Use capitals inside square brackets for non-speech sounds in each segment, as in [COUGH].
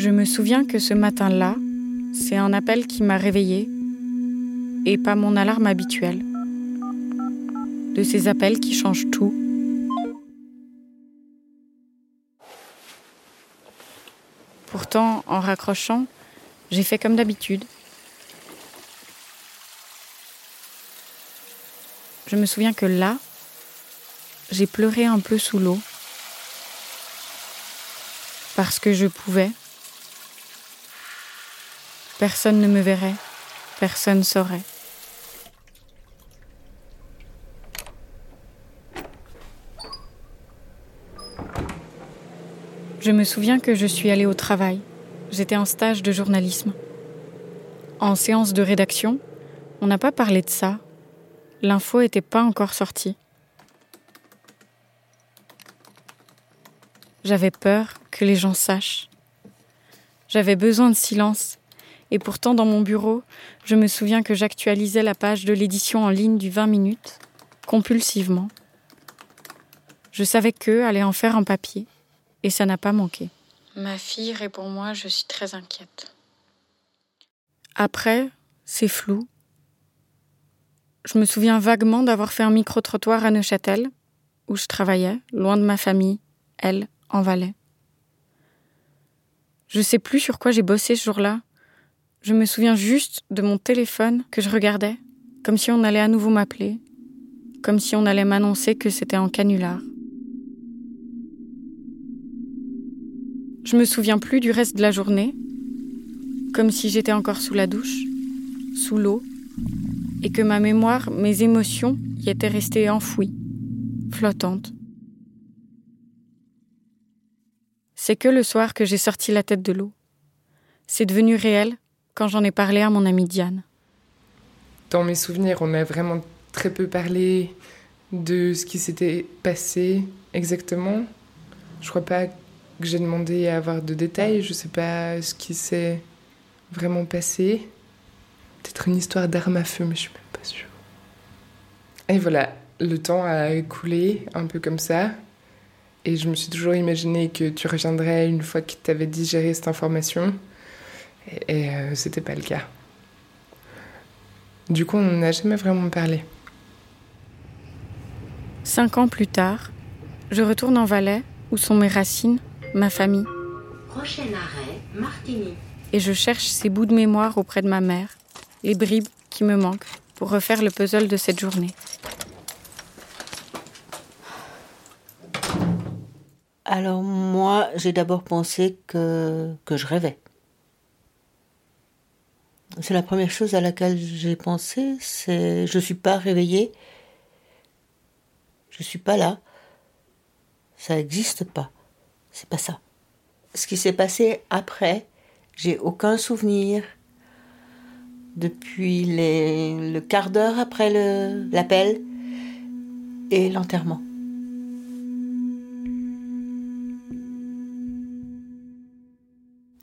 Je me souviens que ce matin-là, c'est un appel qui m'a réveillée et pas mon alarme habituelle. De ces appels qui changent tout. Pourtant, en raccrochant, j'ai fait comme d'habitude. Je me souviens que là, j'ai pleuré un peu sous l'eau. Parce que je pouvais. Personne ne me verrait, personne saurait. Je me souviens que je suis allée au travail. J'étais en stage de journalisme. En séance de rédaction, on n'a pas parlé de ça. L'info n'était pas encore sortie. J'avais peur que les gens sachent. J'avais besoin de silence. Et pourtant, dans mon bureau, je me souviens que j'actualisais la page de l'édition en ligne du 20 minutes, compulsivement. Je savais qu'eux allaient en faire un papier. Et ça n'a pas manqué. Ma fille répond moi, je suis très inquiète. Après, c'est flou. Je me souviens vaguement d'avoir fait un micro-trottoir à Neuchâtel, où je travaillais, loin de ma famille, elle, en Valais. Je sais plus sur quoi j'ai bossé ce jour-là. Je me souviens juste de mon téléphone que je regardais, comme si on allait à nouveau m'appeler, comme si on allait m'annoncer que c'était en canular. Je me souviens plus du reste de la journée, comme si j'étais encore sous la douche, sous l'eau, et que ma mémoire, mes émotions y étaient restées enfouies, flottantes. C'est que le soir que j'ai sorti la tête de l'eau. C'est devenu réel quand j'en ai parlé à mon amie Diane. Dans mes souvenirs, on a vraiment très peu parlé de ce qui s'était passé exactement. Je crois pas que j'ai demandé à avoir de détails. Je sais pas ce qui s'est vraiment passé. Peut-être une histoire d'arme à feu, mais je suis même pas sûre. Et voilà, le temps a écoulé un peu comme ça. Et je me suis toujours imaginé que tu reviendrais une fois que tu avais digéré cette information. Et, et euh, c'était pas le cas. Du coup, on n'a jamais vraiment parlé. Cinq ans plus tard, je retourne en Valais, où sont mes racines, ma famille. Prochain arrêt, Martigny. Et je cherche ces bouts de mémoire auprès de ma mère, les bribes qui me manquent pour refaire le puzzle de cette journée. Alors moi, j'ai d'abord pensé que, que je rêvais. C'est la première chose à laquelle j'ai pensé, c'est je suis pas réveillée, je suis pas là, ça n'existe pas, c'est pas ça. Ce qui s'est passé après, j'ai aucun souvenir depuis les, le quart d'heure après le- l'appel et l'enterrement.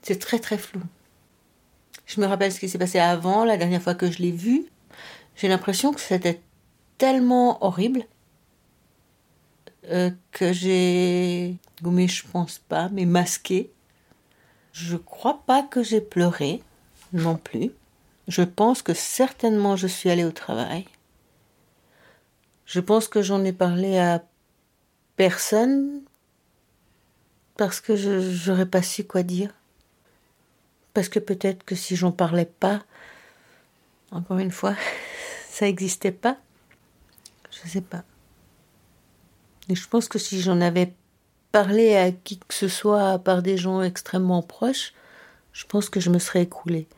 C'est très très flou. Je me rappelle ce qui s'est passé avant, la dernière fois que je l'ai vu. J'ai l'impression que c'était tellement horrible euh, que j'ai gommé, je pense pas, mais masqué. Je crois pas que j'ai pleuré non plus. Je pense que certainement je suis allée au travail. Je pense que j'en ai parlé à personne parce que je j'aurais pas su quoi dire. Parce que peut-être que si j'en parlais pas, encore une fois, [LAUGHS] ça n'existait pas. Je sais pas. Et je pense que si j'en avais parlé à qui que ce soit, à part des gens extrêmement proches, je pense que je me serais écroulée.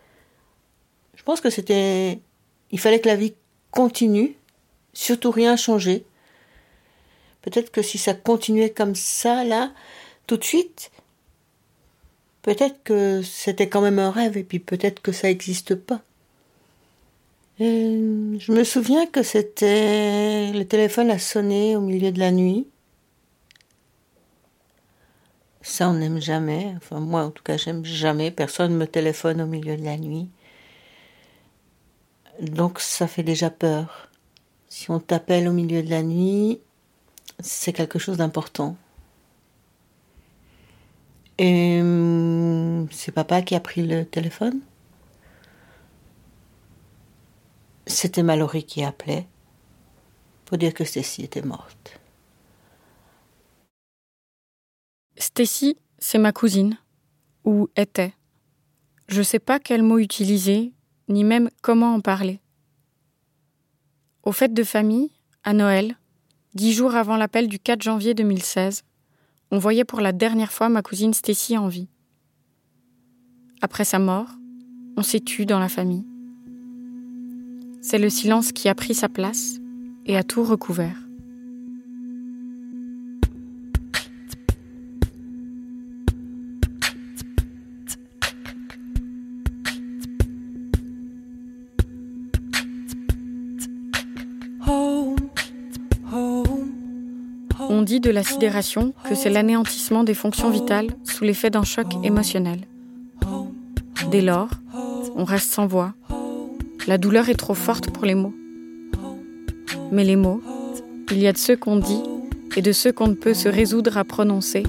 Je pense que c'était. Il fallait que la vie continue, surtout rien changer. Peut-être que si ça continuait comme ça, là, tout de suite, peut-être que c'était quand même un rêve, et puis peut-être que ça n'existe pas. Et je me souviens que c'était. Le téléphone a sonné au milieu de la nuit. Ça, on n'aime jamais. Enfin, moi, en tout cas, j'aime jamais. Personne me téléphone au milieu de la nuit. Donc, ça fait déjà peur. Si on t'appelle au milieu de la nuit, c'est quelque chose d'important. Et c'est papa qui a pris le téléphone. C'était Mallory qui appelait pour dire que Stacy était morte. Stacy, c'est ma cousine, ou était. Je sais pas quel mot utiliser, ni même comment en parler. Aux fêtes de famille, à Noël, dix jours avant l'appel du 4 janvier 2016, on voyait pour la dernière fois ma cousine Stacy en vie. Après sa mort, on s'est tu dans la famille. C'est le silence qui a pris sa place et a tout recouvert. On dit de la sidération que c'est l'anéantissement des fonctions vitales sous l'effet d'un choc émotionnel. Dès lors, on reste sans voix. La douleur est trop forte pour les mots. Mais les mots, il y a de ceux qu'on dit et de ceux qu'on ne peut se résoudre à prononcer,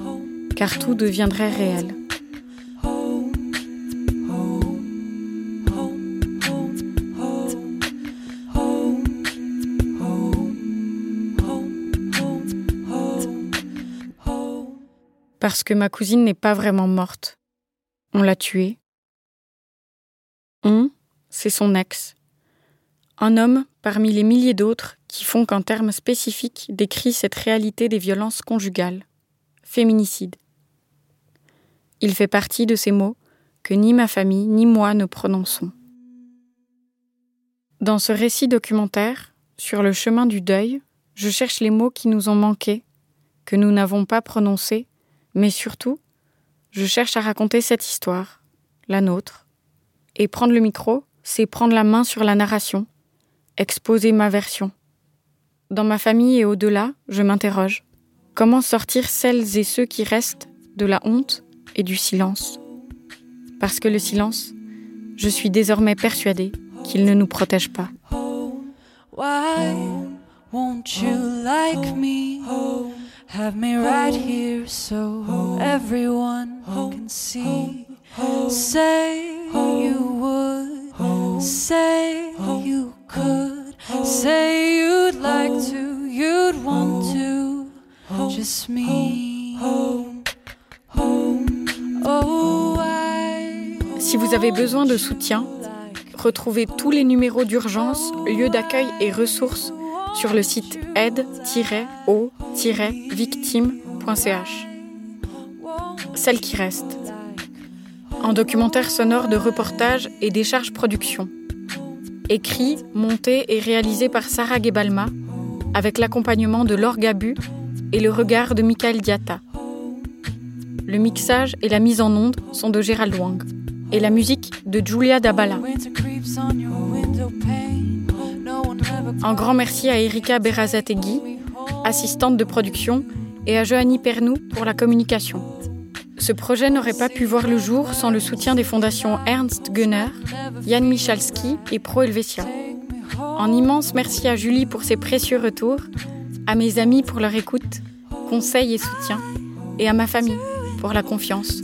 car tout deviendrait réel. Parce que ma cousine n'est pas vraiment morte. On l'a tuée. On, c'est son ex. Un homme parmi les milliers d'autres qui font qu'un terme spécifique décrit cette réalité des violences conjugales. Féminicide. Il fait partie de ces mots que ni ma famille ni moi ne prononçons. Dans ce récit documentaire, sur le chemin du deuil, je cherche les mots qui nous ont manqué, que nous n'avons pas prononcés mais surtout, je cherche à raconter cette histoire, la nôtre. Et prendre le micro, c'est prendre la main sur la narration, exposer ma version. Dans ma famille et au-delà, je m'interroge. Comment sortir celles et ceux qui restent de la honte et du silence? Parce que le silence, je suis désormais persuadée qu'il ne nous protège pas. Have me right here so everyone can see. Say you say you could, say you'd like to, you'd want to, just me. Si vous avez besoin de soutien, retrouvez tous les numéros d'urgence, lieux d'accueil et ressources sur le site aide-o-victime.ch. Celle qui reste. Un documentaire sonore de reportage et décharge production. Écrit, monté et réalisé par Sarah Gebalma, avec l'accompagnement de Laure Gabu et le regard de Michael Diatta. Le mixage et la mise en onde sont de Gérald Wang et la musique de Julia Dabala. Un grand merci à Erika Berazategui, assistante de production, et à Johanny Pernou pour la communication. Ce projet n'aurait pas pu voir le jour sans le soutien des fondations Ernst Gunner, Jan Michalski et Pro Helvetia. Un immense merci à Julie pour ses précieux retours, à mes amis pour leur écoute, conseils et soutien, et à ma famille pour la confiance.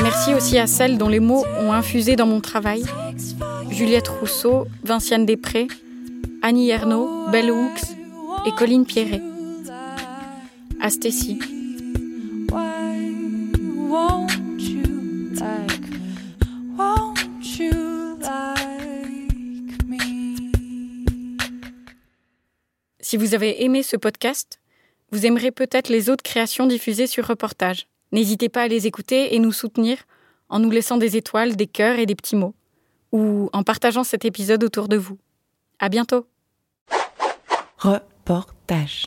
Merci aussi à celles dont les mots ont infusé dans mon travail Juliette Rousseau, Vinciane Després, Annie Ernaud, Belle Hooks et Colline Pierret. Astécie. Si vous avez aimé ce podcast, vous aimerez peut-être les autres créations diffusées sur Reportage. N'hésitez pas à les écouter et nous soutenir en nous laissant des étoiles, des cœurs et des petits mots ou en partageant cet épisode autour de vous. À bientôt. Reportage.